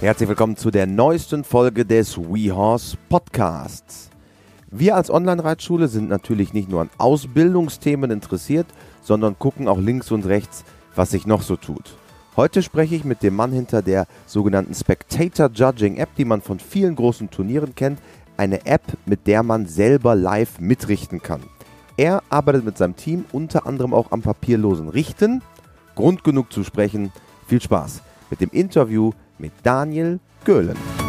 Herzlich willkommen zu der neuesten Folge des WeHorse Podcasts. Wir als Online-Reitschule sind natürlich nicht nur an Ausbildungsthemen interessiert, sondern gucken auch links und rechts, was sich noch so tut. Heute spreche ich mit dem Mann hinter der sogenannten Spectator Judging App, die man von vielen großen Turnieren kennt. Eine App, mit der man selber live mitrichten kann. Er arbeitet mit seinem Team unter anderem auch am papierlosen Richten. Grund genug zu sprechen. Viel Spaß mit dem Interview mit Daniel Göhlen.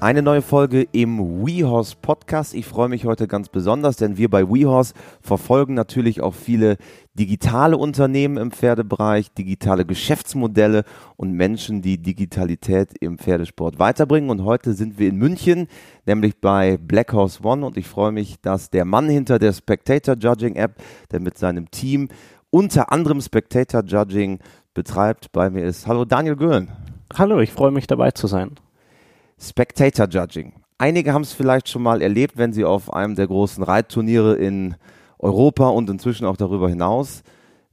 Eine neue Folge im WeHorse Podcast. Ich freue mich heute ganz besonders, denn wir bei WeHorse verfolgen natürlich auch viele digitale Unternehmen im Pferdebereich, digitale Geschäftsmodelle und Menschen, die Digitalität im Pferdesport weiterbringen. Und heute sind wir in München, nämlich bei Black Horse One. Und ich freue mich, dass der Mann hinter der Spectator Judging App, der mit seinem Team unter anderem Spectator Judging betreibt, bei mir ist. Hallo Daniel Göhlen. Hallo, ich freue mich dabei zu sein. Spectator Judging. Einige haben es vielleicht schon mal erlebt, wenn sie auf einem der großen Reitturniere in Europa und inzwischen auch darüber hinaus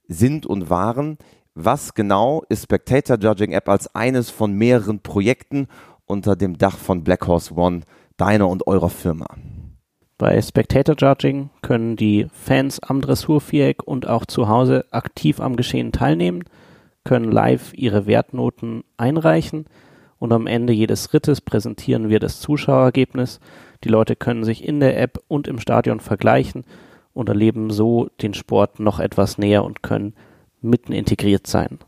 sind und waren. Was genau ist Spectator Judging App als eines von mehreren Projekten unter dem Dach von Black Horse One, deiner und eurer Firma? Bei Spectator Judging können die Fans am Dressurviereck und auch zu Hause aktiv am Geschehen teilnehmen, können live ihre Wertnoten einreichen – und am Ende jedes Rittes präsentieren wir das Zuschauerergebnis. Die Leute können sich in der App und im Stadion vergleichen und erleben so den Sport noch etwas näher und können mitten integriert sein.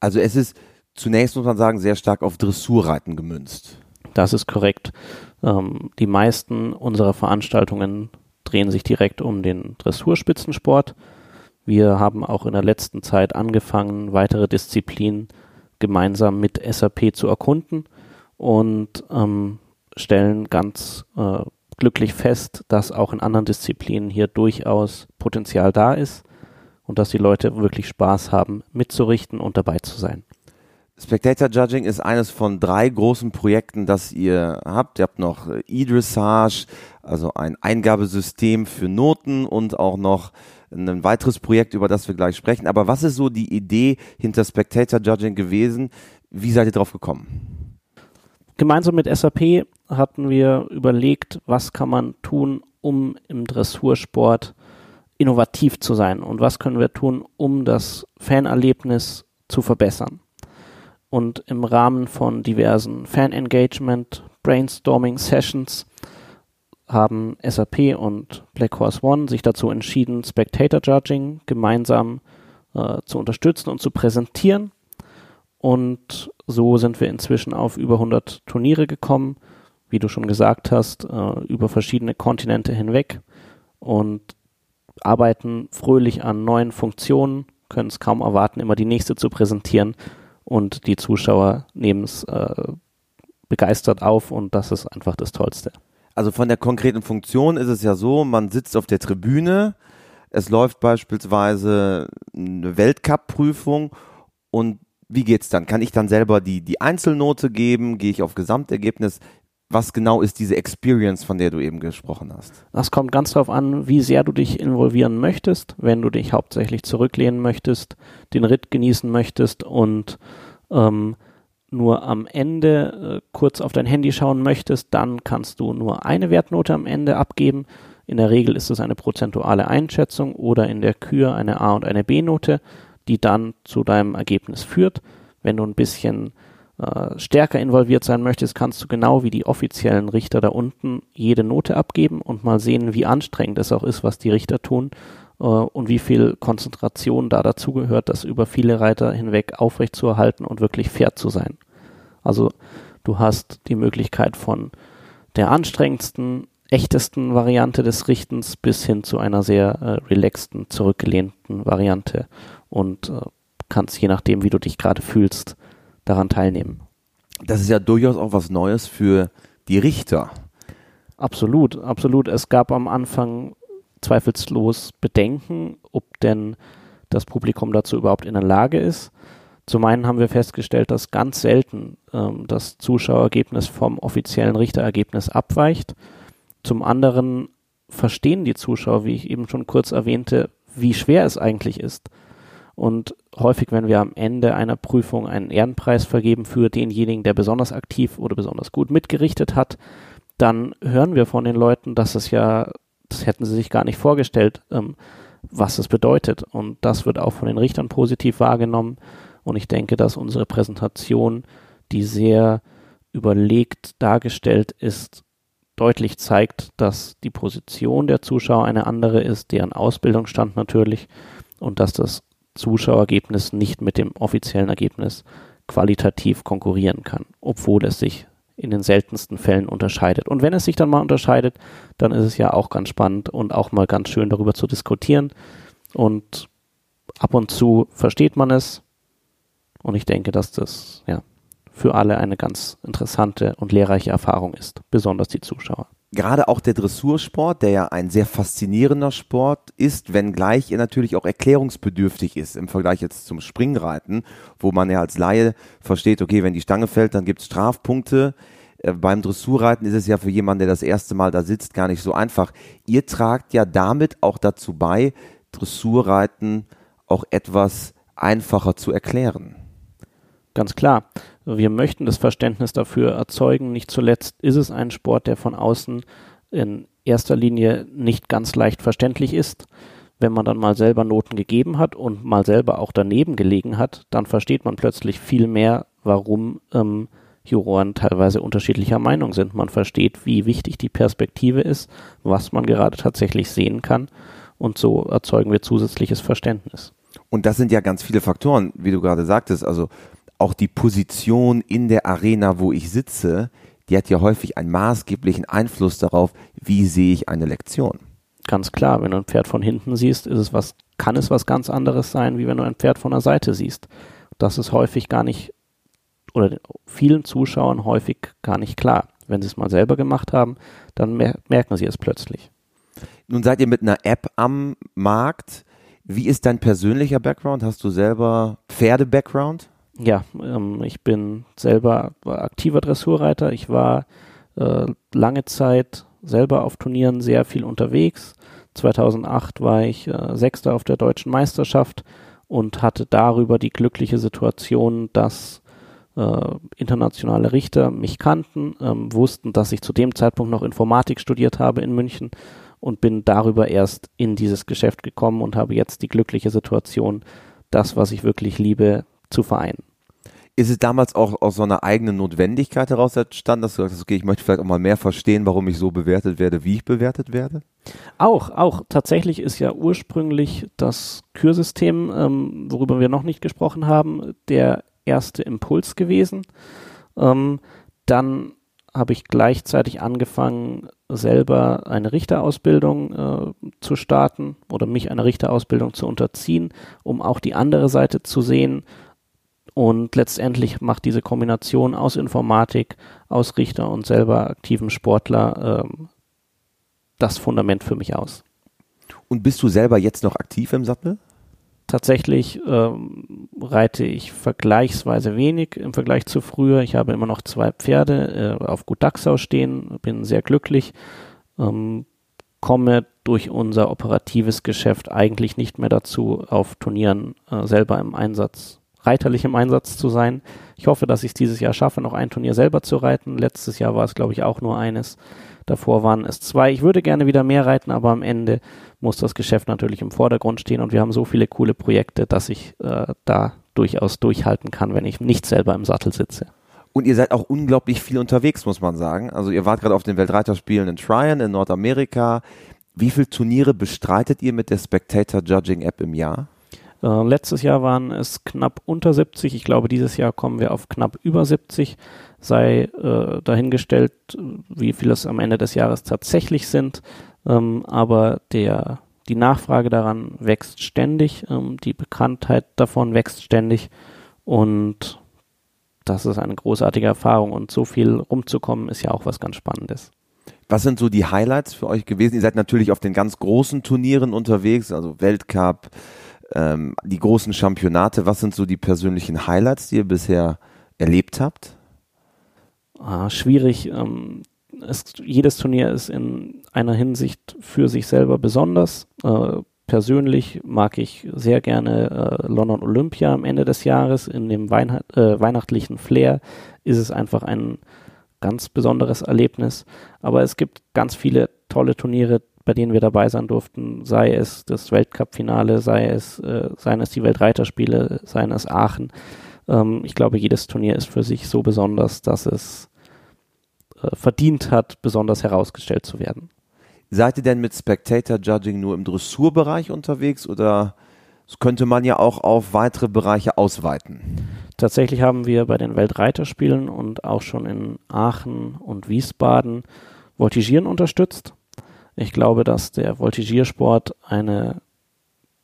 Also es ist zunächst muss man sagen sehr stark auf Dressurreiten gemünzt. Das ist korrekt. Ähm, die meisten unserer Veranstaltungen drehen sich direkt um den Dressurspitzensport. Wir haben auch in der letzten Zeit angefangen, weitere Disziplinen gemeinsam mit SAP zu erkunden und ähm, stellen ganz äh, glücklich fest, dass auch in anderen Disziplinen hier durchaus Potenzial da ist und dass die Leute wirklich Spaß haben, mitzurichten und dabei zu sein. Spectator Judging ist eines von drei großen Projekten, das ihr habt. Ihr habt noch e-Dressage, also ein Eingabesystem für Noten und auch noch ein weiteres Projekt, über das wir gleich sprechen. Aber was ist so die Idee hinter Spectator Judging gewesen? Wie seid ihr drauf gekommen? Gemeinsam mit SAP hatten wir überlegt, was kann man tun, um im Dressursport innovativ zu sein und was können wir tun, um das Fanerlebnis zu verbessern. Und im Rahmen von diversen Fan-Engagement, Brainstorming-Sessions haben SAP und Black Horse One sich dazu entschieden, Spectator Judging gemeinsam äh, zu unterstützen und zu präsentieren. Und so sind wir inzwischen auf über 100 Turniere gekommen, wie du schon gesagt hast, äh, über verschiedene Kontinente hinweg und arbeiten fröhlich an neuen Funktionen, können es kaum erwarten, immer die nächste zu präsentieren und die Zuschauer nehmen es äh, begeistert auf und das ist einfach das Tollste also von der konkreten Funktion ist es ja so, man sitzt auf der Tribüne, es läuft beispielsweise eine Weltcup-Prüfung und wie geht's dann? Kann ich dann selber die, die Einzelnote geben? Gehe ich auf Gesamtergebnis? Was genau ist diese Experience, von der du eben gesprochen hast? Das kommt ganz darauf an, wie sehr du dich involvieren möchtest. Wenn du dich hauptsächlich zurücklehnen möchtest, den Ritt genießen möchtest und ähm, nur am Ende äh, kurz auf dein Handy schauen möchtest, dann kannst du nur eine Wertnote am Ende abgeben. In der Regel ist es eine prozentuale Einschätzung oder in der Kür eine A- und eine B-Note, die dann zu deinem Ergebnis führt. Wenn du ein bisschen äh, stärker involviert sein möchtest, kannst du genau wie die offiziellen Richter da unten jede Note abgeben und mal sehen, wie anstrengend es auch ist, was die Richter tun und wie viel Konzentration da dazugehört, das über viele Reiter hinweg aufrechtzuerhalten und wirklich fair zu sein. Also du hast die Möglichkeit von der anstrengendsten, echtesten Variante des Richtens bis hin zu einer sehr äh, relaxten, zurückgelehnten Variante und äh, kannst je nachdem, wie du dich gerade fühlst, daran teilnehmen. Das ist ja durchaus auch was Neues für die Richter. Absolut, absolut. Es gab am Anfang zweifelslos Bedenken, ob denn das Publikum dazu überhaupt in der Lage ist. Zum einen haben wir festgestellt, dass ganz selten ähm, das Zuschauerergebnis vom offiziellen Richterergebnis abweicht. Zum anderen verstehen die Zuschauer, wie ich eben schon kurz erwähnte, wie schwer es eigentlich ist. Und häufig, wenn wir am Ende einer Prüfung einen Ehrenpreis vergeben für denjenigen, der besonders aktiv oder besonders gut mitgerichtet hat, dann hören wir von den Leuten, dass es ja, das hätten sie sich gar nicht vorgestellt, ähm, was es bedeutet. Und das wird auch von den Richtern positiv wahrgenommen. Und ich denke, dass unsere Präsentation, die sehr überlegt dargestellt ist, deutlich zeigt, dass die Position der Zuschauer eine andere ist, deren Ausbildungsstand natürlich, und dass das Zuschauerergebnis nicht mit dem offiziellen Ergebnis qualitativ konkurrieren kann, obwohl es sich in den seltensten Fällen unterscheidet. Und wenn es sich dann mal unterscheidet, dann ist es ja auch ganz spannend und auch mal ganz schön darüber zu diskutieren. Und ab und zu versteht man es. Und ich denke, dass das ja für alle eine ganz interessante und lehrreiche Erfahrung ist, besonders die Zuschauer gerade auch der Dressursport, der ja ein sehr faszinierender Sport ist, wenngleich er natürlich auch erklärungsbedürftig ist im Vergleich jetzt zum Springreiten, wo man ja als Laie versteht, okay, wenn die Stange fällt, dann gibt es Strafpunkte. Äh, beim Dressurreiten ist es ja für jemanden, der das erste Mal da sitzt, gar nicht so einfach. Ihr tragt ja damit auch dazu bei, Dressurreiten auch etwas einfacher zu erklären. Ganz klar. Wir möchten das Verständnis dafür erzeugen. Nicht zuletzt ist es ein Sport, der von außen in erster Linie nicht ganz leicht verständlich ist. Wenn man dann mal selber Noten gegeben hat und mal selber auch daneben gelegen hat, dann versteht man plötzlich viel mehr, warum ähm, Juroren teilweise unterschiedlicher Meinung sind. Man versteht, wie wichtig die Perspektive ist, was man gerade tatsächlich sehen kann und so erzeugen wir zusätzliches Verständnis. Und das sind ja ganz viele Faktoren, wie du gerade sagtest. Also auch die Position in der Arena, wo ich sitze, die hat ja häufig einen maßgeblichen Einfluss darauf, wie sehe ich eine Lektion. Ganz klar, wenn du ein Pferd von hinten siehst, ist es was, kann es was ganz anderes sein, wie wenn du ein Pferd von der Seite siehst. Das ist häufig gar nicht, oder vielen Zuschauern häufig gar nicht klar. Wenn sie es mal selber gemacht haben, dann merken sie es plötzlich. Nun seid ihr mit einer App am Markt. Wie ist dein persönlicher Background? Hast du selber Pferde-Background? Ja, ähm, ich bin selber aktiver Dressurreiter. Ich war äh, lange Zeit selber auf Turnieren sehr viel unterwegs. 2008 war ich äh, Sechster auf der deutschen Meisterschaft und hatte darüber die glückliche Situation, dass äh, internationale Richter mich kannten, ähm, wussten, dass ich zu dem Zeitpunkt noch Informatik studiert habe in München und bin darüber erst in dieses Geschäft gekommen und habe jetzt die glückliche Situation, das, was ich wirklich liebe, zu vereinen. Ist es damals auch aus so einer eigenen Notwendigkeit heraus entstanden, dass du sagst, okay, ich möchte vielleicht auch mal mehr verstehen, warum ich so bewertet werde, wie ich bewertet werde? Auch, auch. Tatsächlich ist ja ursprünglich das Kürsystem, ähm, worüber wir noch nicht gesprochen haben, der erste Impuls gewesen. Ähm, dann habe ich gleichzeitig angefangen, selber eine Richterausbildung äh, zu starten oder mich einer Richterausbildung zu unterziehen, um auch die andere Seite zu sehen und letztendlich macht diese Kombination aus Informatik, aus Richter und selber aktiven Sportler ähm, das Fundament für mich aus. Und bist du selber jetzt noch aktiv im Sattel? Tatsächlich ähm, reite ich vergleichsweise wenig im Vergleich zu früher. Ich habe immer noch zwei Pferde äh, auf Gut Dachsau stehen, bin sehr glücklich, ähm, komme durch unser operatives Geschäft eigentlich nicht mehr dazu, auf Turnieren äh, selber im Einsatz reiterlich im Einsatz zu sein. Ich hoffe, dass ich es dieses Jahr schaffe, noch ein Turnier selber zu reiten. Letztes Jahr war es, glaube ich, auch nur eines. Davor waren es zwei. Ich würde gerne wieder mehr reiten, aber am Ende muss das Geschäft natürlich im Vordergrund stehen und wir haben so viele coole Projekte, dass ich äh, da durchaus durchhalten kann, wenn ich nicht selber im Sattel sitze. Und ihr seid auch unglaublich viel unterwegs, muss man sagen. Also ihr wart gerade auf den Weltreiterspielen in Tryon in Nordamerika. Wie viele Turniere bestreitet ihr mit der Spectator Judging App im Jahr? Äh, letztes Jahr waren es knapp unter 70. Ich glaube, dieses Jahr kommen wir auf knapp über 70. Sei äh, dahingestellt, wie viel es am Ende des Jahres tatsächlich sind. Ähm, aber der, die Nachfrage daran wächst ständig. Ähm, die Bekanntheit davon wächst ständig. Und das ist eine großartige Erfahrung. Und so viel rumzukommen ist ja auch was ganz Spannendes. Was sind so die Highlights für euch gewesen? Ihr seid natürlich auf den ganz großen Turnieren unterwegs, also Weltcup, ähm, die großen Championate, was sind so die persönlichen Highlights, die ihr bisher erlebt habt? Ah, schwierig. Ähm, es, jedes Turnier ist in einer Hinsicht für sich selber besonders. Äh, persönlich mag ich sehr gerne äh, London Olympia am Ende des Jahres. In dem Weihn äh, weihnachtlichen Flair ist es einfach ein ganz besonderes Erlebnis. Aber es gibt ganz viele tolle Turniere, bei denen wir dabei sein durften, sei es das Weltcup-Finale, sei es, äh, seien es die Weltreiterspiele, seien es Aachen. Ähm, ich glaube, jedes Turnier ist für sich so besonders, dass es äh, verdient hat, besonders herausgestellt zu werden. Seid ihr denn mit Spectator Judging nur im Dressurbereich unterwegs oder könnte man ja auch auf weitere Bereiche ausweiten? Tatsächlich haben wir bei den Weltreiterspielen und auch schon in Aachen und Wiesbaden Voltigieren unterstützt. Ich glaube, dass der Voltigiersport eine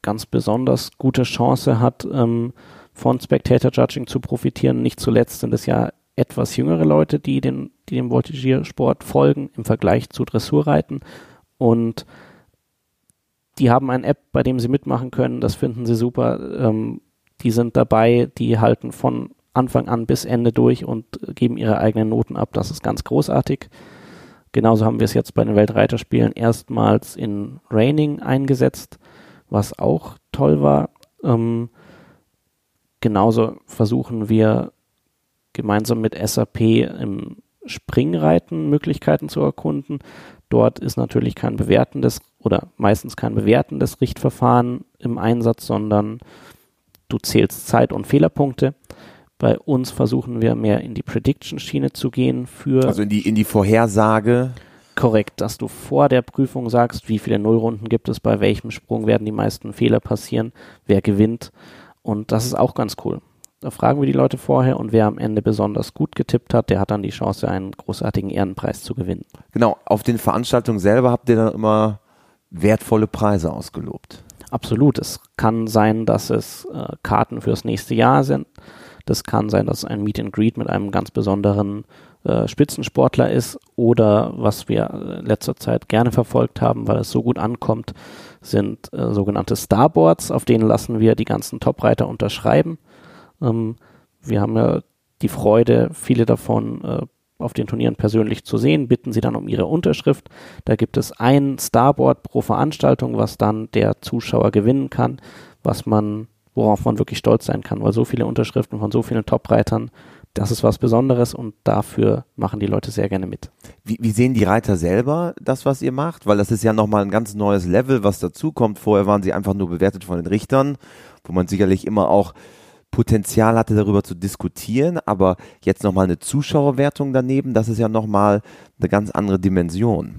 ganz besonders gute Chance hat, ähm, von Spectator Judging zu profitieren. Nicht zuletzt sind es ja etwas jüngere Leute, die, den, die dem Voltigiersport folgen im Vergleich zu Dressurreiten. Und die haben eine App, bei dem sie mitmachen können. Das finden sie super. Ähm, die sind dabei, die halten von Anfang an bis Ende durch und geben ihre eigenen Noten ab. Das ist ganz großartig. Genauso haben wir es jetzt bei den Weltreiterspielen erstmals in Raining eingesetzt, was auch toll war. Ähm, genauso versuchen wir gemeinsam mit SAP im Springreiten Möglichkeiten zu erkunden. Dort ist natürlich kein bewertendes oder meistens kein bewertendes Richtverfahren im Einsatz, sondern du zählst Zeit und Fehlerpunkte. Bei uns versuchen wir mehr in die Prediction-Schiene zu gehen für. Also in die, in die Vorhersage. Korrekt, dass du vor der Prüfung sagst, wie viele Nullrunden gibt es, bei welchem Sprung werden die meisten Fehler passieren, wer gewinnt. Und das ist auch ganz cool. Da fragen wir die Leute vorher und wer am Ende besonders gut getippt hat, der hat dann die Chance, einen großartigen Ehrenpreis zu gewinnen. Genau, auf den Veranstaltungen selber habt ihr dann immer wertvolle Preise ausgelobt. Absolut. Es kann sein, dass es äh, Karten fürs nächste Jahr sind. Das kann sein, dass ein Meet and Greet mit einem ganz besonderen äh, Spitzensportler ist oder was wir in letzter Zeit gerne verfolgt haben, weil es so gut ankommt, sind äh, sogenannte Starboards, auf denen lassen wir die ganzen Topreiter unterschreiben. Ähm, wir haben ja die Freude, viele davon äh, auf den Turnieren persönlich zu sehen, bitten sie dann um ihre Unterschrift. Da gibt es ein Starboard pro Veranstaltung, was dann der Zuschauer gewinnen kann, was man worauf man wirklich stolz sein kann, weil so viele Unterschriften von so vielen Top-Reitern, das ist was Besonderes und dafür machen die Leute sehr gerne mit. Wie, wie sehen die Reiter selber das, was ihr macht? Weil das ist ja nochmal ein ganz neues Level, was dazukommt. Vorher waren sie einfach nur bewertet von den Richtern, wo man sicherlich immer auch Potenzial hatte, darüber zu diskutieren, aber jetzt nochmal eine Zuschauerwertung daneben, das ist ja nochmal eine ganz andere Dimension.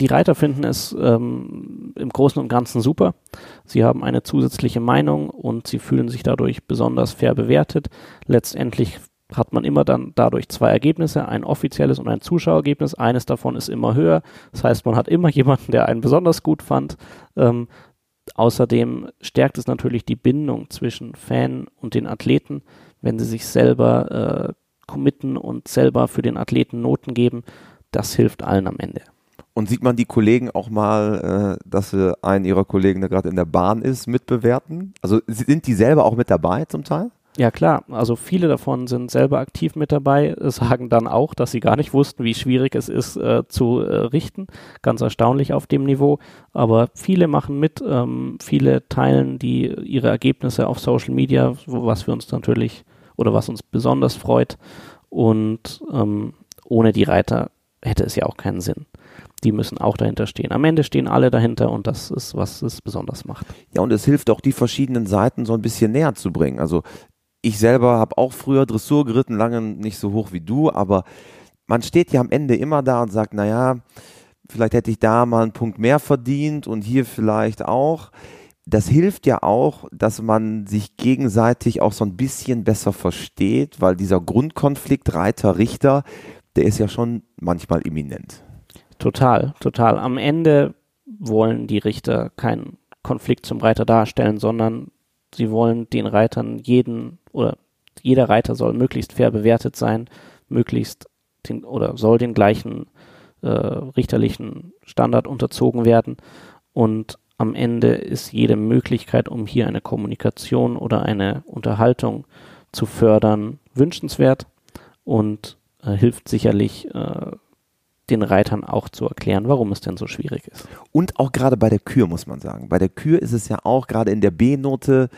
Die Reiter finden es ähm, im Großen und Ganzen super. Sie haben eine zusätzliche Meinung und sie fühlen sich dadurch besonders fair bewertet. Letztendlich hat man immer dann dadurch zwei Ergebnisse, ein offizielles und ein Zuschauerergebnis. Eines davon ist immer höher. Das heißt, man hat immer jemanden, der einen besonders gut fand. Ähm, Außerdem stärkt es natürlich die Bindung zwischen Fan und den Athleten, wenn sie sich selber äh, committen und selber für den Athleten Noten geben. Das hilft allen am Ende. Und sieht man die Kollegen auch mal, äh, dass äh, einen ihrer Kollegen, der gerade in der Bahn ist, mitbewerten? Also sind die selber auch mit dabei zum Teil? Ja klar, also viele davon sind selber aktiv mit dabei, sagen dann auch, dass sie gar nicht wussten, wie schwierig es ist äh, zu äh, richten. Ganz erstaunlich auf dem Niveau. Aber viele machen mit, ähm, viele teilen die ihre Ergebnisse auf Social Media, was wir uns natürlich oder was uns besonders freut. Und ähm, ohne die Reiter hätte es ja auch keinen Sinn die müssen auch dahinter stehen. Am Ende stehen alle dahinter und das ist, was es besonders macht. Ja, und es hilft auch, die verschiedenen Seiten so ein bisschen näher zu bringen. Also ich selber habe auch früher Dressur geritten, lange nicht so hoch wie du, aber man steht ja am Ende immer da und sagt, naja, vielleicht hätte ich da mal einen Punkt mehr verdient und hier vielleicht auch. Das hilft ja auch, dass man sich gegenseitig auch so ein bisschen besser versteht, weil dieser Grundkonflikt Reiter-Richter, der ist ja schon manchmal imminent. Total, total. Am Ende wollen die Richter keinen Konflikt zum Reiter darstellen, sondern sie wollen den Reitern jeden oder jeder Reiter soll möglichst fair bewertet sein, möglichst den, oder soll den gleichen äh, richterlichen Standard unterzogen werden. Und am Ende ist jede Möglichkeit, um hier eine Kommunikation oder eine Unterhaltung zu fördern, wünschenswert und äh, hilft sicherlich, äh, den Reitern auch zu erklären, warum es denn so schwierig ist. Und auch gerade bei der Kür muss man sagen. Bei der Kür ist es ja auch gerade in der B-Note,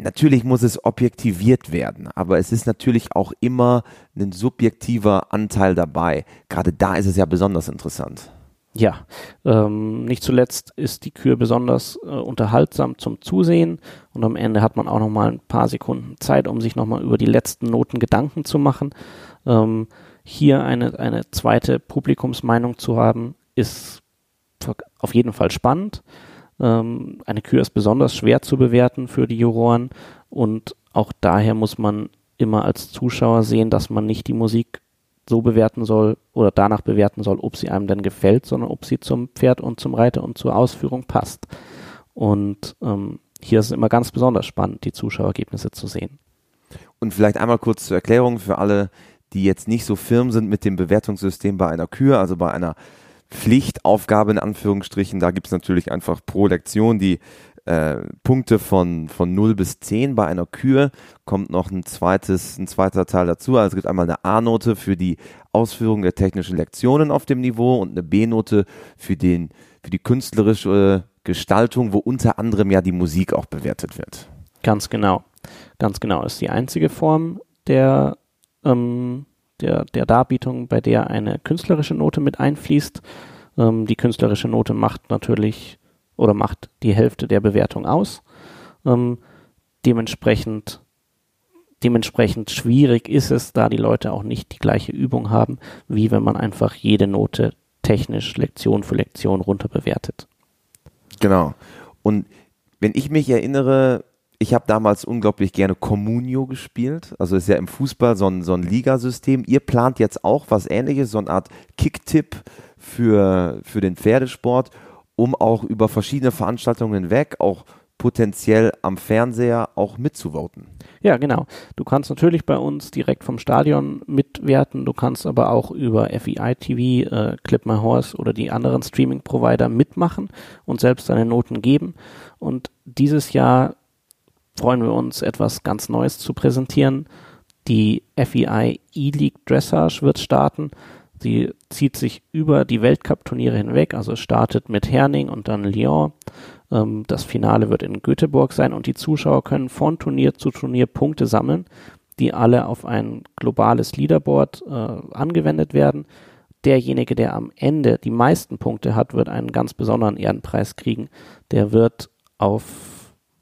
natürlich muss es objektiviert werden, aber es ist natürlich auch immer ein subjektiver Anteil dabei. Gerade da ist es ja besonders interessant. Ja, ähm, nicht zuletzt ist die Kür besonders äh, unterhaltsam zum Zusehen und am Ende hat man auch noch mal ein paar Sekunden Zeit, um sich noch mal über die letzten Noten Gedanken zu machen. Ähm, hier eine, eine zweite Publikumsmeinung zu haben, ist auf jeden Fall spannend. Ähm, eine Kür ist besonders schwer zu bewerten für die Juroren und auch daher muss man immer als Zuschauer sehen, dass man nicht die Musik so bewerten soll oder danach bewerten soll, ob sie einem denn gefällt, sondern ob sie zum Pferd und zum Reiter und zur Ausführung passt. Und ähm, hier ist es immer ganz besonders spannend, die Zuschauerergebnisse zu sehen. Und vielleicht einmal kurz zur Erklärung für alle, die jetzt nicht so firm sind mit dem Bewertungssystem bei einer Kür, also bei einer Pflichtaufgabe in Anführungsstrichen. Da gibt es natürlich einfach pro Lektion die äh, Punkte von, von 0 bis 10 bei einer Kür kommt noch ein zweites, ein zweiter Teil dazu. Also es gibt einmal eine A-Note für die Ausführung der technischen Lektionen auf dem Niveau und eine B-Note für für die künstlerische Gestaltung, wo unter anderem ja die Musik auch bewertet wird. Ganz genau. Ganz genau. Ist die einzige Form der, ähm, der, der Darbietung, bei der eine künstlerische Note mit einfließt. Ähm, die künstlerische Note macht natürlich oder macht die Hälfte der Bewertung aus. Ähm, dementsprechend, dementsprechend schwierig ist es, da die Leute auch nicht die gleiche Übung haben, wie wenn man einfach jede Note technisch Lektion für Lektion runter bewertet. Genau. Und wenn ich mich erinnere, ich habe damals unglaublich gerne Communio gespielt. Also ist ja im Fußball so ein, so ein Ligasystem. Ihr plant jetzt auch was ähnliches, so eine Art Kicktipp für, für den Pferdesport um auch über verschiedene Veranstaltungen hinweg auch potenziell am Fernseher auch mitzuvoten. Ja, genau. Du kannst natürlich bei uns direkt vom Stadion mitwerten, du kannst aber auch über FEI TV, äh, Clip My Horse oder die anderen Streaming-Provider mitmachen und selbst deine Noten geben. Und dieses Jahr freuen wir uns, etwas ganz Neues zu präsentieren. Die FEI E-League Dressage wird starten. Sie zieht sich über die Weltcup-Turniere hinweg, also startet mit Herning und dann Lyon. Ähm, das Finale wird in Göteborg sein und die Zuschauer können von Turnier zu Turnier Punkte sammeln, die alle auf ein globales Leaderboard äh, angewendet werden. Derjenige, der am Ende die meisten Punkte hat, wird einen ganz besonderen Ehrenpreis kriegen. Der wird auf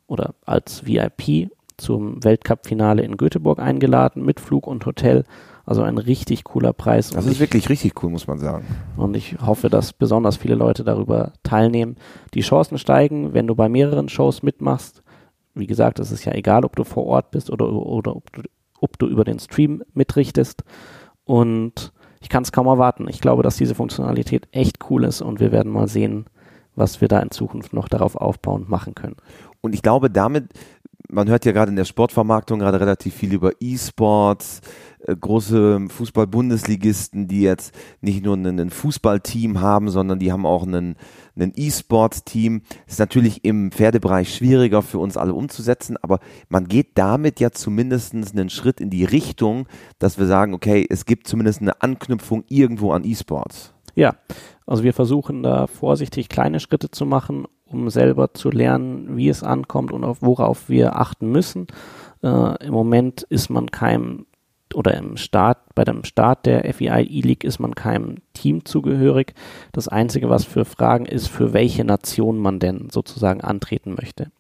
oder als VIP zum Weltcup-Finale in Göteborg eingeladen mit Flug und Hotel also ein richtig cooler Preis. Das ist ich, wirklich richtig cool, muss man sagen. Und ich hoffe, dass besonders viele Leute darüber teilnehmen. Die Chancen steigen, wenn du bei mehreren Shows mitmachst. Wie gesagt, es ist ja egal, ob du vor Ort bist oder, oder ob, du, ob du über den Stream mitrichtest. Und ich kann es kaum erwarten. Ich glaube, dass diese Funktionalität echt cool ist und wir werden mal sehen, was wir da in Zukunft noch darauf aufbauend machen können. Und ich glaube, damit, man hört ja gerade in der Sportvermarktung gerade relativ viel über E-Sports, äh, große Fußball-Bundesligisten, die jetzt nicht nur ein Fußballteam haben, sondern die haben auch einen, einen E-Sport-Team. Ist natürlich im Pferdebereich schwieriger für uns alle umzusetzen, aber man geht damit ja zumindest einen Schritt in die Richtung, dass wir sagen, okay, es gibt zumindest eine Anknüpfung irgendwo an E-Sports. Ja, also wir versuchen da vorsichtig kleine Schritte zu machen, um selber zu lernen, wie es ankommt und auf worauf wir achten müssen. Äh, Im Moment ist man keinem oder im Start, bei dem Start der FEI E-League ist man keinem Team zugehörig. Das Einzige, was für Fragen ist, für welche Nation man denn sozusagen antreten möchte.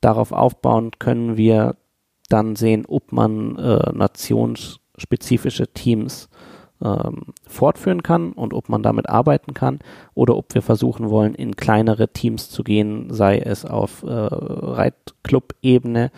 Darauf aufbauend können wir dann sehen, ob man äh, nationsspezifische Teams ähm, fortführen kann und ob man damit arbeiten kann oder ob wir versuchen wollen, in kleinere Teams zu gehen, sei es auf äh, Reitclub-Ebene,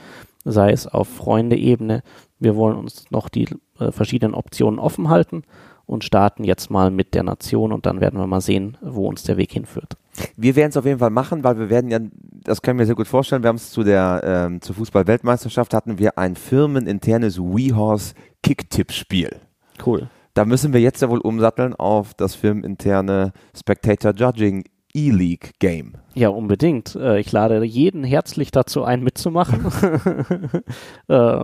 sei es auf Freunde-Ebene, wir wollen uns noch die äh, verschiedenen Optionen offen halten und starten jetzt mal mit der Nation und dann werden wir mal sehen, wo uns der Weg hinführt. Wir werden es auf jeden Fall machen, weil wir werden ja, das können wir sehr gut vorstellen, wir haben es zu der ähm, zur Fußball-Weltmeisterschaft hatten wir ein firmeninternes WeHorse Kick-Tipp-Spiel. Cool. Da müssen wir jetzt ja wohl umsatteln auf das firmeninterne Spectator Judging E-League Game. Ja, unbedingt. Äh, ich lade jeden herzlich dazu ein, mitzumachen. äh,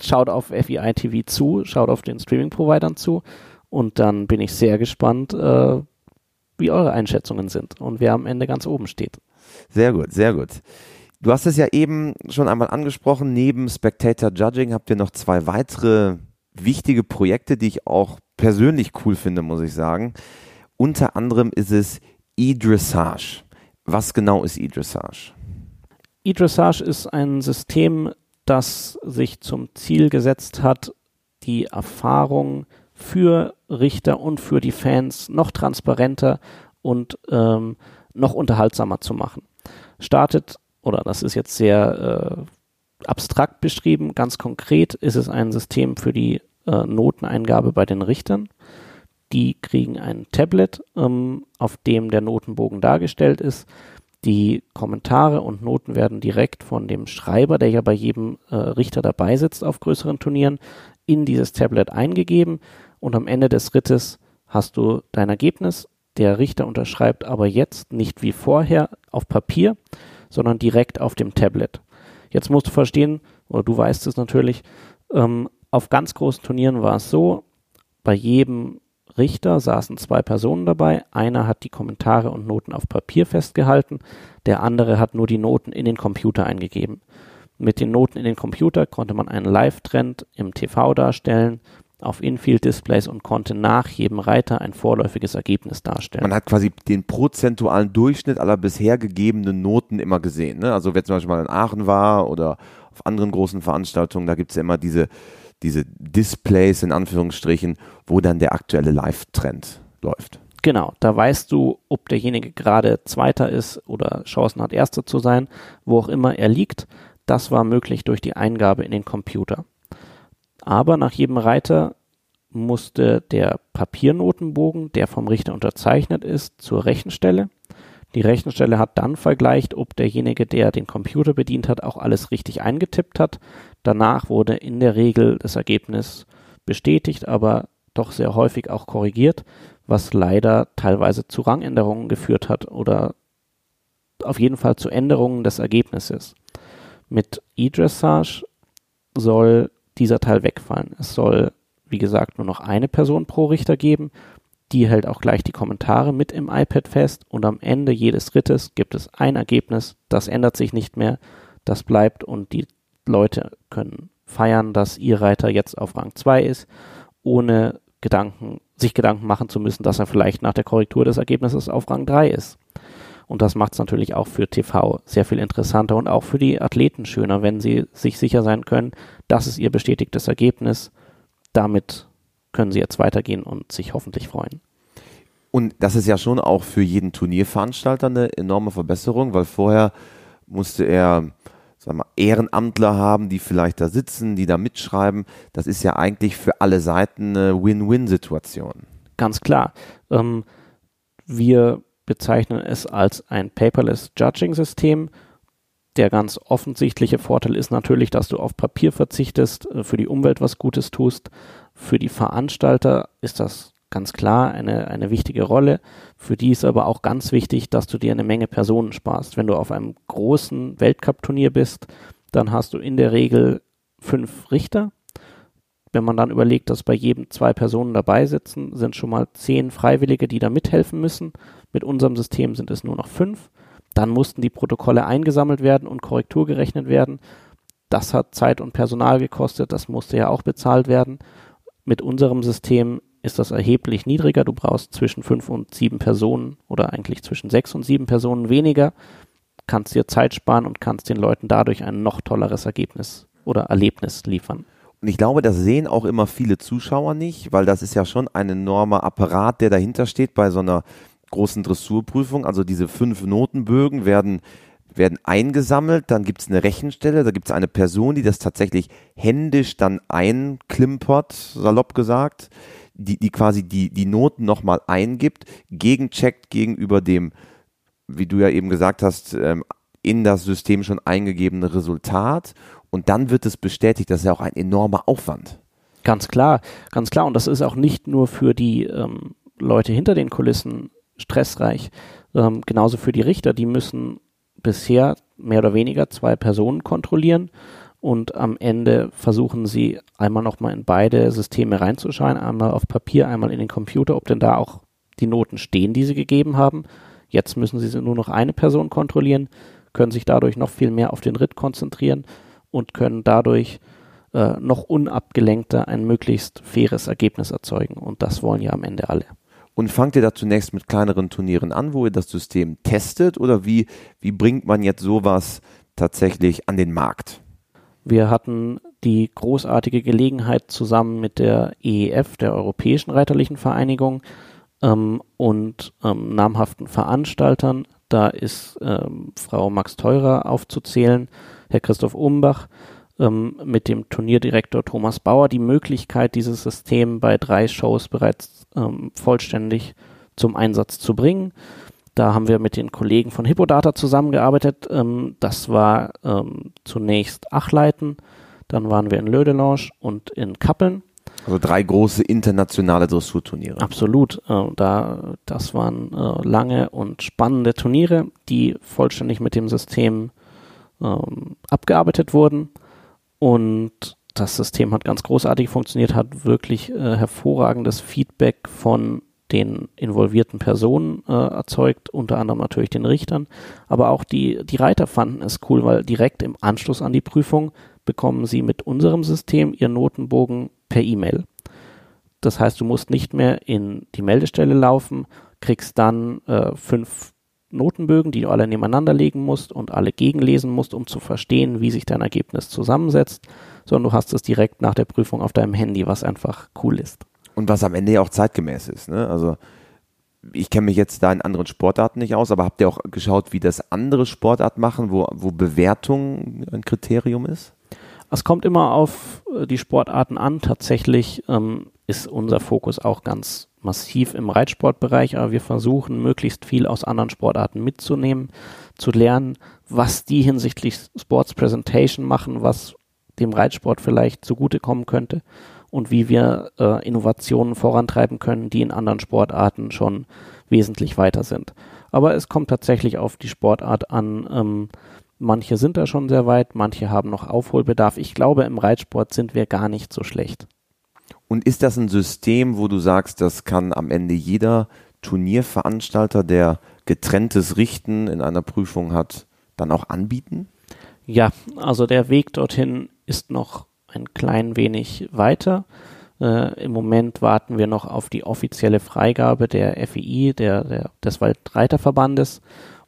schaut auf FEI TV zu, schaut auf den Streaming-Providern zu Und dann bin ich sehr gespannt, äh, wie eure Einschätzungen sind und wer am Ende ganz oben steht. Sehr gut, sehr gut. Du hast es ja eben schon einmal angesprochen. Neben Spectator Judging habt ihr noch zwei weitere wichtige Projekte, die ich auch persönlich cool finde, muss ich sagen. Unter anderem ist es E-Dressage. Was genau ist E-Dressage? E-Dressage ist ein System, das sich zum Ziel gesetzt hat, die Erfahrung für Richter und für die Fans noch transparenter und ähm, noch unterhaltsamer zu machen. Startet, oder das ist jetzt sehr äh, abstrakt beschrieben, ganz konkret ist es ein System für die äh, Noteneingabe bei den Richtern. Die kriegen ein Tablet, ähm, auf dem der Notenbogen dargestellt ist. Die Kommentare und Noten werden direkt von dem Schreiber, der ja bei jedem äh, Richter dabei sitzt auf größeren Turnieren, in dieses Tablet eingegeben und am Ende des Rittes hast du dein Ergebnis. Der Richter unterschreibt aber jetzt nicht wie vorher auf Papier, sondern direkt auf dem Tablet. Jetzt musst du verstehen, oder du weißt es natürlich, ähm, auf ganz großen Turnieren war es so, bei jedem Richter saßen zwei Personen dabei. Einer hat die Kommentare und Noten auf Papier festgehalten, der andere hat nur die Noten in den Computer eingegeben. Mit den Noten in den Computer konnte man einen Live-Trend im TV darstellen, auf Infield-Displays und konnte nach jedem Reiter ein vorläufiges Ergebnis darstellen. Man hat quasi den prozentualen Durchschnitt aller bisher gegebenen Noten immer gesehen. Ne? Also wer zum Beispiel mal in Aachen war oder auf anderen großen Veranstaltungen, da gibt es ja immer diese diese Displays in Anführungsstrichen, wo dann der aktuelle Live-Trend läuft. Genau, da weißt du, ob derjenige gerade Zweiter ist oder Chancen hat, Erster zu sein, wo auch immer er liegt. Das war möglich durch die Eingabe in den Computer. Aber nach jedem Reiter musste der Papiernotenbogen, der vom Richter unterzeichnet ist, zur Rechenstelle. Die Rechenstelle hat dann vergleicht, ob derjenige, der den Computer bedient hat, auch alles richtig eingetippt hat. Danach wurde in der Regel das Ergebnis bestätigt, aber doch sehr häufig auch korrigiert, was leider teilweise zu Rangänderungen geführt hat oder auf jeden Fall zu Änderungen des Ergebnisses. Mit E-Dressage soll dieser Teil wegfallen. Es soll, wie gesagt, nur noch eine Person pro Richter geben. Die hält auch gleich die Kommentare mit im iPad fest und am Ende jedes Rittes gibt es ein Ergebnis, das ändert sich nicht mehr, das bleibt und die Leute können feiern, dass ihr Reiter jetzt auf Rang 2 ist, ohne Gedanken, sich Gedanken machen zu müssen, dass er vielleicht nach der Korrektur des Ergebnisses auf Rang 3 ist. Und das macht es natürlich auch für TV sehr viel interessanter und auch für die Athleten schöner, wenn sie sich sicher sein können, das ist ihr bestätigtes Ergebnis. Damit können sie jetzt weitergehen und sich hoffentlich freuen. Und das ist ja schon auch für jeden Turnierveranstalter eine enorme Verbesserung, weil vorher musste er sagen wir, Ehrenamtler haben, die vielleicht da sitzen, die da mitschreiben. Das ist ja eigentlich für alle Seiten eine Win-Win-Situation. Ganz klar. Ähm, wir bezeichnen es als ein paperless Judging-System. Der ganz offensichtliche Vorteil ist natürlich, dass du auf Papier verzichtest, äh, für die Umwelt was Gutes tust. Für die Veranstalter ist das ganz klar eine, eine wichtige Rolle. Für die ist aber auch ganz wichtig, dass du dir eine Menge Personen sparst. Wenn du auf einem großen Weltcup-Turnier bist, dann hast du in der Regel fünf Richter. Wenn man dann überlegt, dass bei jedem zwei Personen dabei sitzen, sind schon mal zehn Freiwillige, die da mithelfen müssen. Mit unserem System sind es nur noch fünf. Dann mussten die Protokolle eingesammelt werden und Korrektur gerechnet werden. Das hat Zeit und Personal gekostet, das musste ja auch bezahlt werden. Mit unserem System ist das erheblich niedriger. Du brauchst zwischen fünf und sieben Personen oder eigentlich zwischen sechs und sieben Personen weniger, kannst dir Zeit sparen und kannst den Leuten dadurch ein noch tolleres Ergebnis oder Erlebnis liefern. Und ich glaube, das sehen auch immer viele Zuschauer nicht, weil das ist ja schon ein enormer Apparat, der dahinter steht bei so einer großen Dressurprüfung. Also diese fünf Notenbögen werden werden eingesammelt, dann gibt es eine Rechenstelle, da gibt es eine Person, die das tatsächlich händisch dann einklimpert, salopp gesagt die, die quasi die, die Noten nochmal eingibt, gegencheckt gegenüber dem, wie du ja eben gesagt hast, ähm, in das System schon eingegebene Resultat und dann wird es bestätigt. Das ist ja auch ein enormer Aufwand. Ganz klar, ganz klar. Und das ist auch nicht nur für die ähm, Leute hinter den Kulissen stressreich, ähm, genauso für die Richter. Die müssen bisher mehr oder weniger zwei Personen kontrollieren und am Ende versuchen sie einmal nochmal in beide Systeme reinzuschauen, einmal auf Papier, einmal in den Computer, ob denn da auch die Noten stehen, die sie gegeben haben. Jetzt müssen sie nur noch eine Person kontrollieren, können sich dadurch noch viel mehr auf den Ritt konzentrieren und können dadurch äh, noch unabgelenkter ein möglichst faires Ergebnis erzeugen. Und das wollen ja am Ende alle. Und fangt ihr da zunächst mit kleineren Turnieren an, wo ihr das System testet? Oder wie, wie bringt man jetzt sowas tatsächlich an den Markt? Wir hatten die großartige Gelegenheit zusammen mit der EEF, der Europäischen Reiterlichen Vereinigung, ähm, und ähm, namhaften Veranstaltern. Da ist ähm, Frau Max Teurer aufzuzählen, Herr Christoph Umbach, ähm, mit dem Turnierdirektor Thomas Bauer die Möglichkeit, dieses System bei drei Shows bereits ähm, vollständig zum Einsatz zu bringen. Da haben wir mit den Kollegen von Hippodata zusammengearbeitet. Ähm, das war ähm, zunächst Achleiten, dann waren wir in Lödelange und in Kappeln. Also drei große internationale Dressurturniere. Absolut. Äh, da, das waren äh, lange und spannende Turniere, die vollständig mit dem System ähm, abgearbeitet wurden. Und das System hat ganz großartig funktioniert, hat wirklich äh, hervorragendes Feedback von den involvierten Personen äh, erzeugt, unter anderem natürlich den Richtern. Aber auch die, die Reiter fanden es cool, weil direkt im Anschluss an die Prüfung bekommen sie mit unserem System ihren Notenbogen per E-Mail. Das heißt, du musst nicht mehr in die Meldestelle laufen, kriegst dann äh, fünf Notenbögen, die du alle nebeneinander legen musst und alle gegenlesen musst, um zu verstehen, wie sich dein Ergebnis zusammensetzt, sondern du hast es direkt nach der Prüfung auf deinem Handy, was einfach cool ist. Und was am Ende ja auch zeitgemäß ist. Ne? Also ich kenne mich jetzt da in anderen Sportarten nicht aus, aber habt ihr auch geschaut, wie das andere Sportarten machen, wo, wo Bewertung ein Kriterium ist? Es kommt immer auf äh, die Sportarten an. Tatsächlich ähm, ist unser Fokus auch ganz massiv im Reitsportbereich, aber wir versuchen möglichst viel aus anderen Sportarten mitzunehmen, zu lernen, was die hinsichtlich Sports Presentation machen, was dem Reitsport vielleicht zugutekommen könnte und wie wir äh, Innovationen vorantreiben können, die in anderen Sportarten schon wesentlich weiter sind. Aber es kommt tatsächlich auf die Sportart an. Ähm, manche sind da schon sehr weit, manche haben noch Aufholbedarf. Ich glaube, im Reitsport sind wir gar nicht so schlecht. Und ist das ein System, wo du sagst, das kann am Ende jeder Turnierveranstalter, der getrenntes Richten in einer Prüfung hat, dann auch anbieten? Ja, also der Weg dorthin ist noch ein klein wenig weiter. Äh, Im Moment warten wir noch auf die offizielle Freigabe der FII, der, der, des Waldreiterverbandes.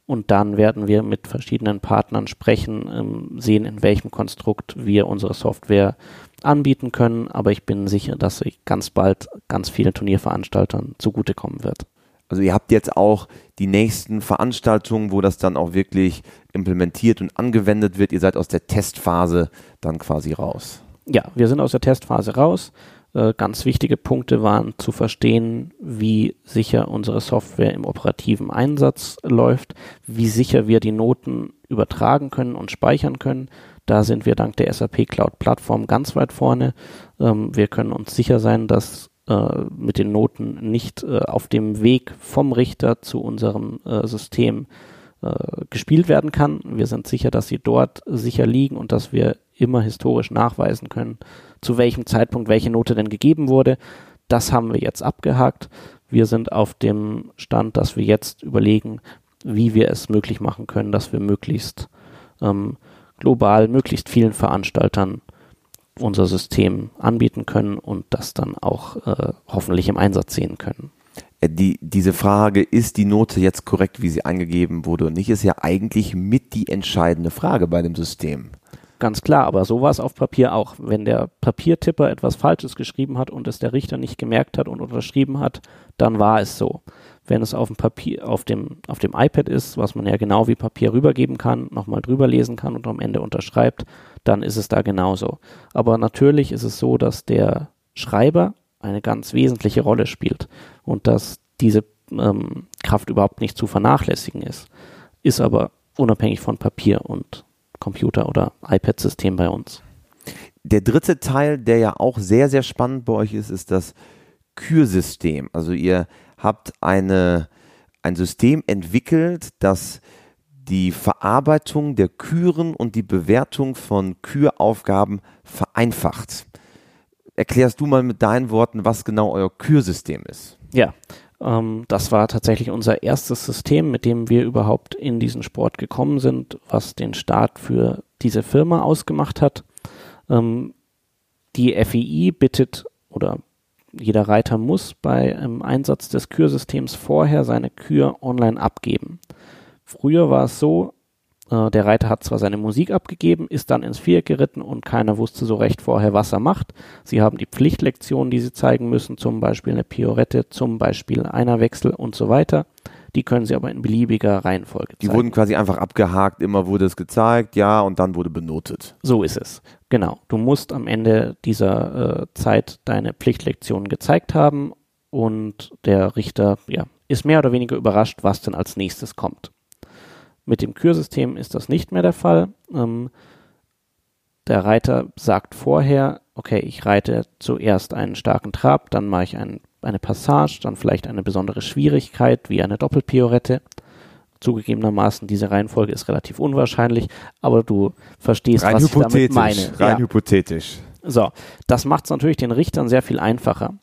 Und dann werden wir mit verschiedenen Partnern sprechen, ähm, sehen, in welchem Konstrukt wir unsere Software anbieten können. Aber ich bin sicher, dass sie ganz bald ganz vielen Turnierveranstaltern zugutekommen wird. Also ihr habt jetzt auch die nächsten Veranstaltungen, wo das dann auch wirklich implementiert und angewendet wird. Ihr seid aus der Testphase dann quasi raus. Ja, wir sind aus der Testphase raus. Äh, ganz wichtige Punkte waren zu verstehen, wie sicher unsere Software im operativen Einsatz läuft, wie sicher wir die Noten übertragen können und speichern können. Da sind wir dank der SAP Cloud Plattform ganz weit vorne. Ähm, wir können uns sicher sein, dass äh, mit den Noten nicht äh, auf dem Weg vom Richter zu unserem äh, System äh, gespielt werden kann. Wir sind sicher, dass sie dort sicher liegen und dass wir immer historisch nachweisen können, zu welchem Zeitpunkt welche Note denn gegeben wurde. Das haben wir jetzt abgehakt. Wir sind auf dem Stand, dass wir jetzt überlegen, wie wir es möglich machen können, dass wir möglichst ähm, global, möglichst vielen Veranstaltern unser System anbieten können und das dann auch äh, hoffentlich im Einsatz sehen können. Äh, die, diese Frage, ist die Note jetzt korrekt, wie sie eingegeben wurde und nicht, ist ja eigentlich mit die entscheidende Frage bei dem System. Ganz klar, aber so war es auf Papier auch. Wenn der Papiertipper etwas Falsches geschrieben hat und es der Richter nicht gemerkt hat und unterschrieben hat, dann war es so. Wenn es auf dem Papier, auf dem, auf dem iPad ist, was man ja genau wie Papier rübergeben kann, nochmal drüber lesen kann und am Ende unterschreibt, dann ist es da genauso. Aber natürlich ist es so, dass der Schreiber eine ganz wesentliche Rolle spielt und dass diese ähm, Kraft überhaupt nicht zu vernachlässigen ist, ist aber unabhängig von Papier und Computer- oder iPad-System bei uns. Der dritte Teil, der ja auch sehr, sehr spannend bei euch ist, ist das Kürsystem. Also ihr habt eine, ein System entwickelt, das die Verarbeitung der Küren und die Bewertung von Küraufgaben vereinfacht. Erklärst du mal mit deinen Worten, was genau euer Kürsystem ist? Ja, ähm, das war tatsächlich unser erstes System, mit dem wir überhaupt in diesen Sport gekommen sind, was den Start für diese Firma ausgemacht hat. Ähm, die FII bittet oder jeder Reiter muss bei ähm, Einsatz des Kürsystems vorher seine Kür online abgeben. Früher war es so, äh, der Reiter hat zwar seine Musik abgegeben, ist dann ins Viereck geritten und keiner wusste so recht vorher, was er macht. Sie haben die Pflichtlektionen, die sie zeigen müssen, zum Beispiel eine Piorette, zum Beispiel Einerwechsel und so weiter. Die können sie aber in beliebiger Reihenfolge Die wurden quasi einfach abgehakt, immer wurde es gezeigt, ja, und dann wurde benotet. So ist es. Genau. Du musst am Ende dieser äh, Zeit deine Pflichtlektionen gezeigt haben und der Richter, ja, ist mehr oder weniger überrascht, was denn als nächstes kommt. Mit dem Kürsystem ist das nicht mehr der Fall. Ähm, der Reiter sagt vorher, okay, ich reite zuerst einen starken Trab, dann mache ich einen, eine Passage, dann vielleicht eine besondere Schwierigkeit wie eine Doppelpiorette. Zugegebenermaßen, diese Reihenfolge ist relativ unwahrscheinlich, aber du verstehst, rein was ich damit meine. Rein ja. hypothetisch. So, das macht es natürlich den Richtern sehr viel einfacher.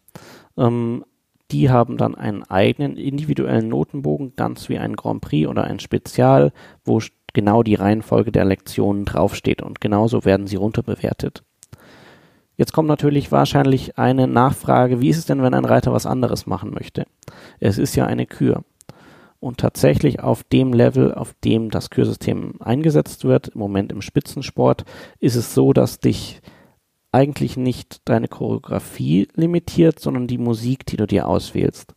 Ähm, die haben dann einen eigenen individuellen Notenbogen, ganz wie ein Grand Prix oder ein Spezial, wo genau die Reihenfolge der Lektionen draufsteht und genauso werden sie runterbewertet. Jetzt kommt natürlich wahrscheinlich eine Nachfrage, wie ist es denn, wenn ein Reiter was anderes machen möchte? Es ist ja eine Kür. Und tatsächlich auf dem Level, auf dem das Kürsystem eingesetzt wird, im Moment im Spitzensport, ist es so, dass dich eigentlich nicht deine Choreografie limitiert, sondern die Musik, die du dir auswählst.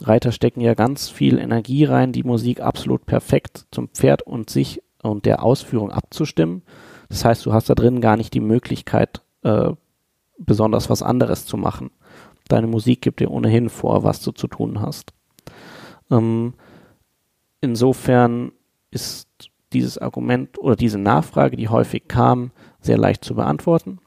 Reiter stecken ja ganz viel Energie rein, die Musik absolut perfekt zum Pferd und sich und der Ausführung abzustimmen. Das heißt, du hast da drin gar nicht die Möglichkeit, äh, besonders was anderes zu machen. Deine Musik gibt dir ohnehin vor, was du zu tun hast. Ähm, insofern ist dieses Argument oder diese Nachfrage, die häufig kam, sehr leicht zu beantworten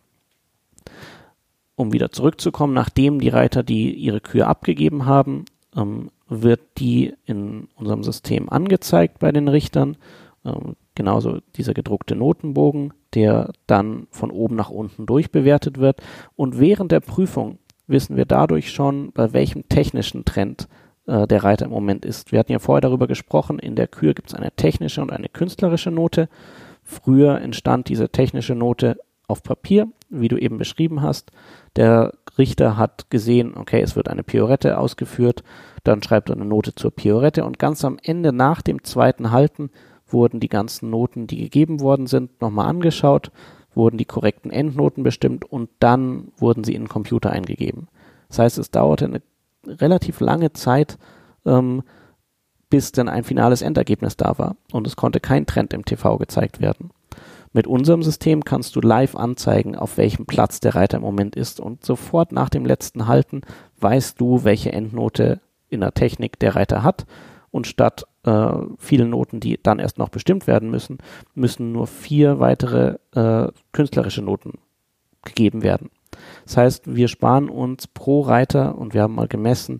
um wieder zurückzukommen, nachdem die Reiter die ihre Kühe abgegeben haben, ähm, wird die in unserem System angezeigt bei den Richtern. Ähm, genauso dieser gedruckte Notenbogen, der dann von oben nach unten durchbewertet wird. Und während der Prüfung wissen wir dadurch schon, bei welchem technischen Trend äh, der Reiter im Moment ist. Wir hatten ja vorher darüber gesprochen, in der Kür gibt es eine technische und eine künstlerische Note. Früher entstand diese technische Note auf Papier, wie du eben beschrieben hast. Der Richter hat gesehen, okay, es wird eine Piorette ausgeführt, dann schreibt er eine Note zur Piorette und ganz am Ende nach dem zweiten Halten wurden die ganzen Noten, die gegeben worden sind, nochmal angeschaut, wurden die korrekten Endnoten bestimmt und dann wurden sie in den Computer eingegeben. Das heißt, es dauerte eine relativ lange Zeit, ähm, bis dann ein finales Endergebnis da war und es konnte kein Trend im TV gezeigt werden. Mit unserem System kannst du live anzeigen, auf welchem Platz der Reiter im Moment ist und sofort nach dem letzten Halten weißt du, welche Endnote in der Technik der Reiter hat und statt äh, vielen Noten, die dann erst noch bestimmt werden müssen, müssen nur vier weitere äh, künstlerische Noten gegeben werden. Das heißt, wir sparen uns pro Reiter, und wir haben mal gemessen,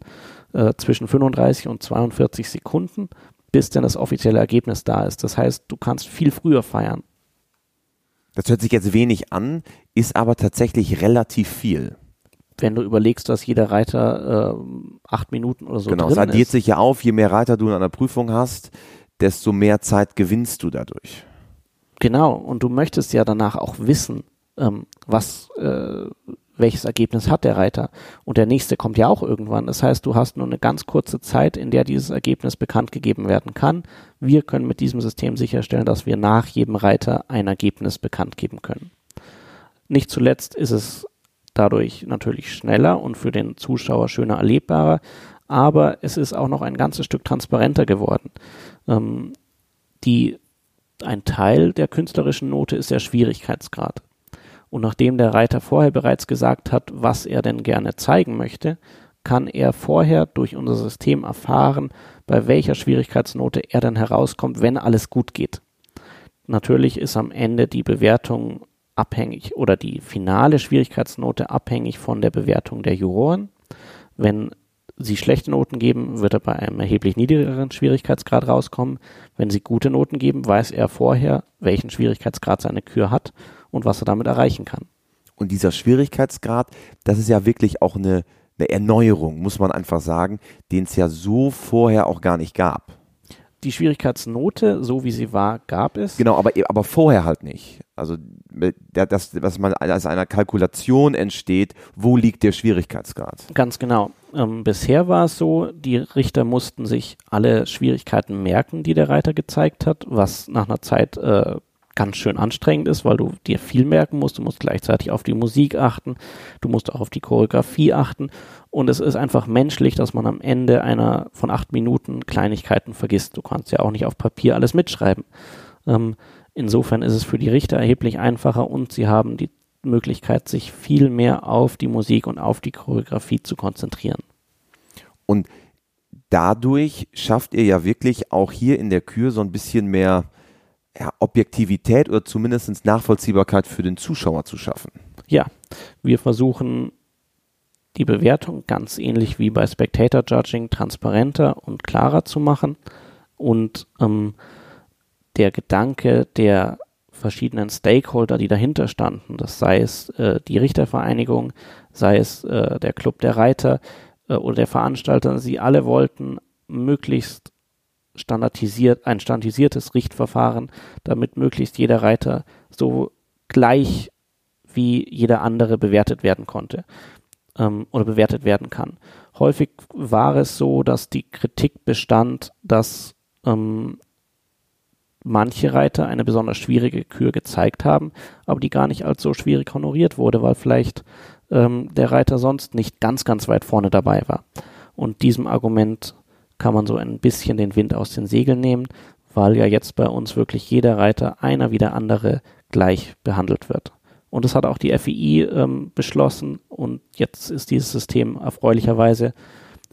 äh, zwischen 35 und 42 Sekunden, bis denn das offizielle Ergebnis da ist. Das heißt, du kannst viel früher feiern. Das hört sich jetzt wenig an, ist aber tatsächlich relativ viel. Wenn du überlegst, dass jeder Reiter äh, acht Minuten oder so genau, drin es addiert ist. sich ja auf, je mehr Reiter du in einer Prüfung hast, desto mehr Zeit gewinnst du dadurch. Genau, und du möchtest ja danach auch wissen, ähm, was, äh, welches Ergebnis hat der Reiter. Und der nächste kommt ja auch irgendwann. Das heißt, du hast nur eine ganz kurze Zeit, in der dieses Ergebnis bekannt gegeben werden kann. Wir können mit diesem System sicherstellen, dass wir nach jedem Reiter ein Ergebnis bekannt geben können. Nicht zuletzt ist es dadurch natürlich schneller und für den Zuschauer schöner erlebbarer, aber es ist auch noch ein ganzes Stück transparenter geworden. Ähm, die, ein Teil der künstlerischen Note ist der Schwierigkeitsgrad. Und nachdem der Reiter vorher bereits gesagt hat, was er denn gerne zeigen möchte, kann er vorher durch unser System erfahren, bei welcher Schwierigkeitsnote er dann herauskommt, wenn alles gut geht. Natürlich ist am Ende die Bewertung abhängig oder die finale Schwierigkeitsnote abhängig von der Bewertung der Juroren. Wenn sie schlechte Noten geben, wird er bei einem erheblich niedrigeren Schwierigkeitsgrad rauskommen. Wenn sie gute Noten geben, weiß er vorher, welchen Schwierigkeitsgrad seine Kür hat und was er damit erreichen kann. Und dieser Schwierigkeitsgrad, das ist ja wirklich auch eine, eine Erneuerung, muss man einfach sagen, den es ja so vorher auch gar nicht gab. Die Schwierigkeitsnote, so wie sie war, gab es. Genau, aber, aber vorher halt nicht. Also das, was man aus einer Kalkulation entsteht, wo liegt der Schwierigkeitsgrad? Ganz genau. Ähm, bisher war es so, die Richter mussten sich alle Schwierigkeiten merken, die der Reiter gezeigt hat, was nach einer Zeit äh, ganz schön anstrengend ist, weil du dir viel merken musst. Du musst gleichzeitig auf die Musik achten, du musst auch auf die Choreografie achten. Und es ist einfach menschlich, dass man am Ende einer von acht Minuten Kleinigkeiten vergisst. Du kannst ja auch nicht auf Papier alles mitschreiben. Ähm, insofern ist es für die Richter erheblich einfacher und sie haben die Möglichkeit, sich viel mehr auf die Musik und auf die Choreografie zu konzentrieren. Und dadurch schafft ihr ja wirklich auch hier in der Kür so ein bisschen mehr ja, Objektivität oder zumindest Nachvollziehbarkeit für den Zuschauer zu schaffen. Ja, wir versuchen die Bewertung ganz ähnlich wie bei Spectator Judging transparenter und klarer zu machen und ähm, der Gedanke der verschiedenen Stakeholder, die dahinter standen, das sei es äh, die Richtervereinigung, sei es äh, der Club der Reiter äh, oder der Veranstalter, sie alle wollten möglichst standardisiert, ein standardisiertes Richtverfahren, damit möglichst jeder Reiter so gleich wie jeder andere bewertet werden konnte ähm, oder bewertet werden kann. Häufig war es so, dass die Kritik bestand, dass ähm, manche Reiter eine besonders schwierige Kür gezeigt haben, aber die gar nicht als so schwierig honoriert wurde, weil vielleicht ähm, der Reiter sonst nicht ganz, ganz weit vorne dabei war. Und diesem Argument kann man so ein bisschen den Wind aus den Segeln nehmen, weil ja jetzt bei uns wirklich jeder Reiter einer wie der andere gleich behandelt wird. Und das hat auch die FII ähm, beschlossen und jetzt ist dieses System erfreulicherweise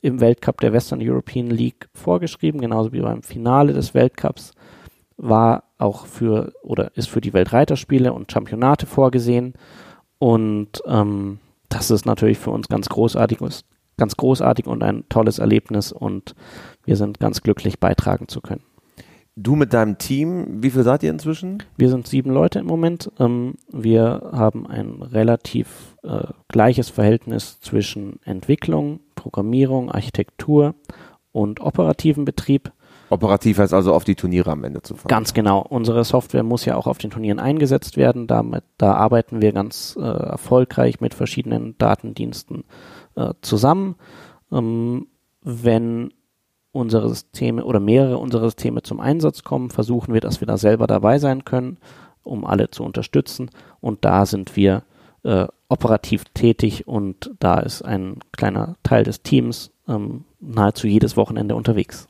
im Weltcup der Western European League vorgeschrieben, genauso wie beim Finale des Weltcups war auch für oder ist für die Weltreiterspiele und Championate vorgesehen. Und ähm, das ist natürlich für uns ganz großartig, ganz großartig und ein tolles Erlebnis und wir sind ganz glücklich beitragen zu können. Du mit deinem Team, wie viel seid ihr inzwischen? Wir sind sieben Leute im Moment. Ähm, wir haben ein relativ äh, gleiches Verhältnis zwischen Entwicklung, Programmierung, Architektur und operativen Betrieb. Operativ heißt also auf die Turniere am Ende zu fahren. Ganz genau. Unsere Software muss ja auch auf den Turnieren eingesetzt werden. Damit, da arbeiten wir ganz äh, erfolgreich mit verschiedenen Datendiensten äh, zusammen. Ähm, wenn unsere Systeme oder mehrere unserer Systeme zum Einsatz kommen, versuchen wir, dass wir da selber dabei sein können, um alle zu unterstützen. Und da sind wir äh, operativ tätig und da ist ein kleiner Teil des Teams ähm, nahezu jedes Wochenende unterwegs.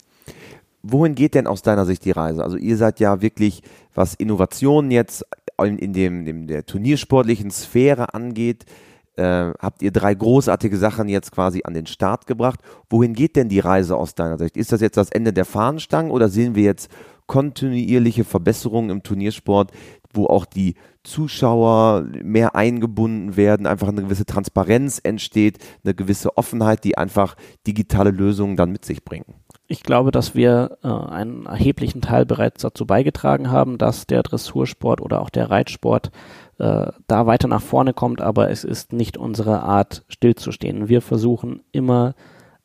Wohin geht denn aus deiner Sicht die Reise? Also ihr seid ja wirklich, was Innovationen jetzt in, in dem, in der turniersportlichen Sphäre angeht, äh, habt ihr drei großartige Sachen jetzt quasi an den Start gebracht. Wohin geht denn die Reise aus deiner Sicht? Ist das jetzt das Ende der Fahnenstangen oder sehen wir jetzt kontinuierliche Verbesserungen im Turniersport, wo auch die Zuschauer mehr eingebunden werden, einfach eine gewisse Transparenz entsteht, eine gewisse Offenheit, die einfach digitale Lösungen dann mit sich bringen? Ich glaube, dass wir äh, einen erheblichen Teil bereits dazu beigetragen haben, dass der Dressursport oder auch der Reitsport äh, da weiter nach vorne kommt, aber es ist nicht unsere Art, stillzustehen. Wir versuchen immer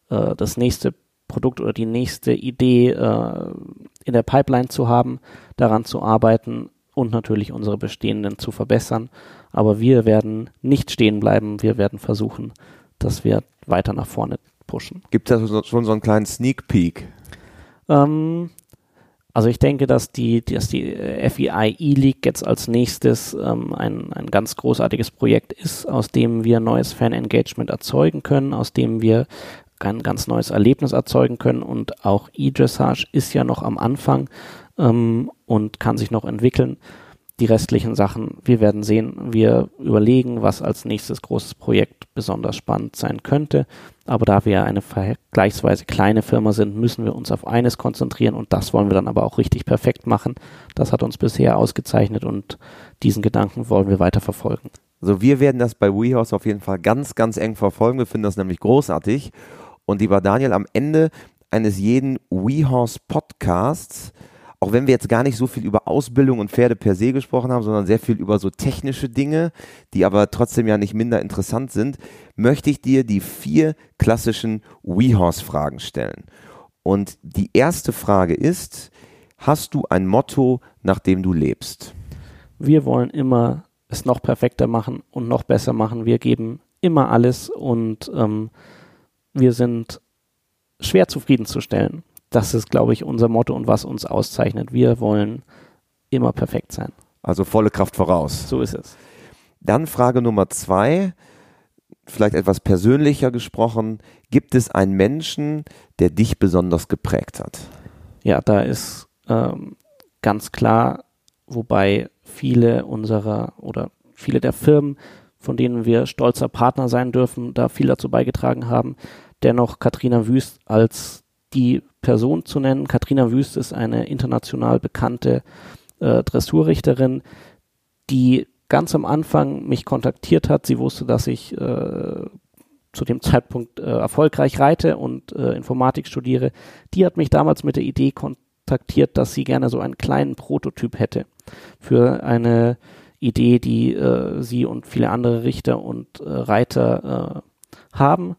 äh, das nächste Produkt oder die nächste Idee äh, in der Pipeline zu haben, daran zu arbeiten und natürlich unsere bestehenden zu verbessern. Aber wir werden nicht stehen bleiben, wir werden versuchen, dass wir weiter nach vorne pushen. Gibt es schon so einen kleinen Sneak Peek? Ähm, also ich denke, dass die, dass die FEI E-League jetzt als nächstes ähm, ein, ein ganz großartiges Projekt ist, aus dem wir neues Fan-Engagement erzeugen können, aus dem wir ein ganz neues Erlebnis erzeugen können. Und auch E-Dressage ist ja noch am Anfang ähm, und kann sich noch entwickeln. Die restlichen Sachen, wir werden sehen, wir überlegen, was als nächstes großes Projekt besonders spannend sein könnte. Aber da wir eine vergleichsweise kleine Firma sind, müssen wir uns auf eines konzentrieren und das wollen wir dann aber auch richtig perfekt machen. Das hat uns bisher ausgezeichnet und diesen Gedanken wollen wir weiter verfolgen. Also wir werden das bei WeHouse auf jeden Fall ganz, ganz eng verfolgen. Wir finden das nämlich großartig. Und lieber Daniel, am Ende eines jeden WeHorse Podcasts, auch wenn wir jetzt gar nicht so viel über Ausbildung und Pferde per se gesprochen haben, sondern sehr viel über so technische Dinge, die aber trotzdem ja nicht minder interessant sind, möchte ich dir die vier klassischen WeHorse Fragen stellen. Und die erste Frage ist, hast du ein Motto, nach dem du lebst? Wir wollen immer es noch perfekter machen und noch besser machen. Wir geben immer alles und ähm, wir sind schwer zufriedenzustellen. Das ist, glaube ich, unser Motto und was uns auszeichnet. Wir wollen immer perfekt sein. Also volle Kraft voraus. So ist es. Dann Frage Nummer zwei, vielleicht etwas persönlicher gesprochen. Gibt es einen Menschen, der dich besonders geprägt hat? Ja, da ist ähm, ganz klar, wobei viele unserer oder viele der Firmen, von denen wir stolzer Partner sein dürfen, da viel dazu beigetragen haben. Dennoch Katrina Wüst als die Person zu nennen. Katrina Wüst ist eine international bekannte äh, Dressurrichterin, die ganz am Anfang mich kontaktiert hat. Sie wusste, dass ich äh, zu dem Zeitpunkt äh, erfolgreich reite und äh, Informatik studiere. Die hat mich damals mit der Idee kontaktiert, dass sie gerne so einen kleinen Prototyp hätte für eine Idee, die äh, sie und viele andere Richter und äh, Reiter äh, haben.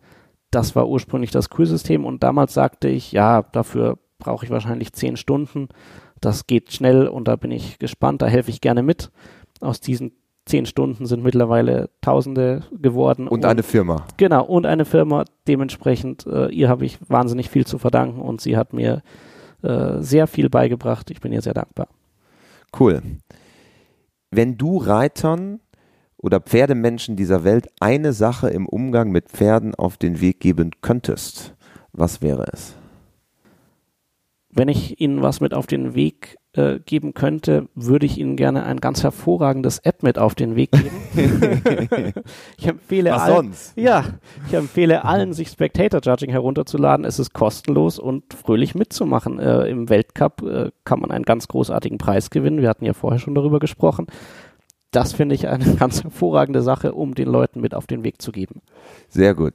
Das war ursprünglich das Quiz-System und damals sagte ich, ja, dafür brauche ich wahrscheinlich zehn Stunden. Das geht schnell und da bin ich gespannt, da helfe ich gerne mit. Aus diesen zehn Stunden sind mittlerweile Tausende geworden. Und, und eine Firma. Genau, und eine Firma. Dementsprechend, äh, ihr habe ich wahnsinnig viel zu verdanken und sie hat mir äh, sehr viel beigebracht. Ich bin ihr sehr dankbar. Cool. Wenn du Reitern oder Pferdemenschen dieser Welt eine Sache im Umgang mit Pferden auf den Weg geben könntest, was wäre es? Wenn ich Ihnen was mit auf den Weg äh, geben könnte, würde ich Ihnen gerne ein ganz hervorragendes App mit auf den Weg geben. ich empfehle Was allen, sonst? ja, ich empfehle allen, sich Spectator Judging herunterzuladen. Es ist kostenlos und fröhlich mitzumachen. Äh, Im Weltcup äh, kann man einen ganz großartigen Preis gewinnen. Wir hatten ja vorher schon darüber gesprochen. Das finde ich eine ganz hervorragende Sache, um den Leuten mit auf den Weg zu geben. Sehr gut.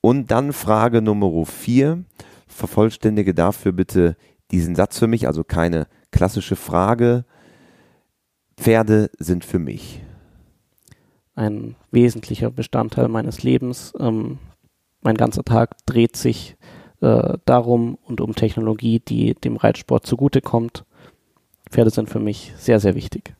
Und dann Frage Nummer vier. Vervollständige dafür bitte diesen Satz für mich, also keine klassische Frage. Pferde sind für mich. Ein wesentlicher Bestandteil meines Lebens. Ähm, mein ganzer Tag dreht sich äh, darum und um Technologie, die dem Reitsport zugutekommt. Pferde sind für mich sehr, sehr wichtig.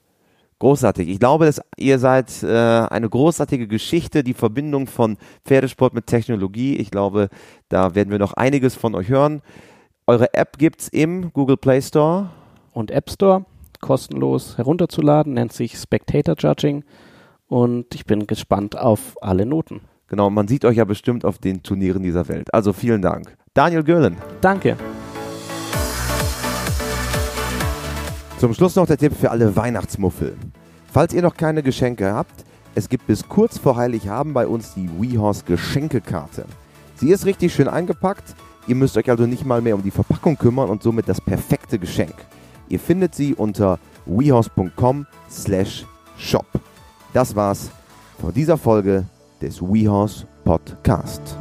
Großartig. Ich glaube, dass ihr seid äh, eine großartige Geschichte, die Verbindung von Pferdesport mit Technologie. Ich glaube, da werden wir noch einiges von euch hören. Eure App gibt's im Google Play Store und App Store kostenlos herunterzuladen, nennt sich Spectator Judging und ich bin gespannt auf alle Noten. Genau, man sieht euch ja bestimmt auf den Turnieren dieser Welt. Also vielen Dank. Daniel Göhlen. Danke. Zum Schluss noch der Tipp für alle Weihnachtsmuffel. Falls ihr noch keine Geschenke habt, es gibt bis kurz vor Heiligabend bei uns die WeHorse Geschenkekarte. Sie ist richtig schön eingepackt, ihr müsst euch also nicht mal mehr um die Verpackung kümmern und somit das perfekte Geschenk. Ihr findet sie unter wehouse.com slash shop. Das war's von dieser Folge des WeHorse Podcast.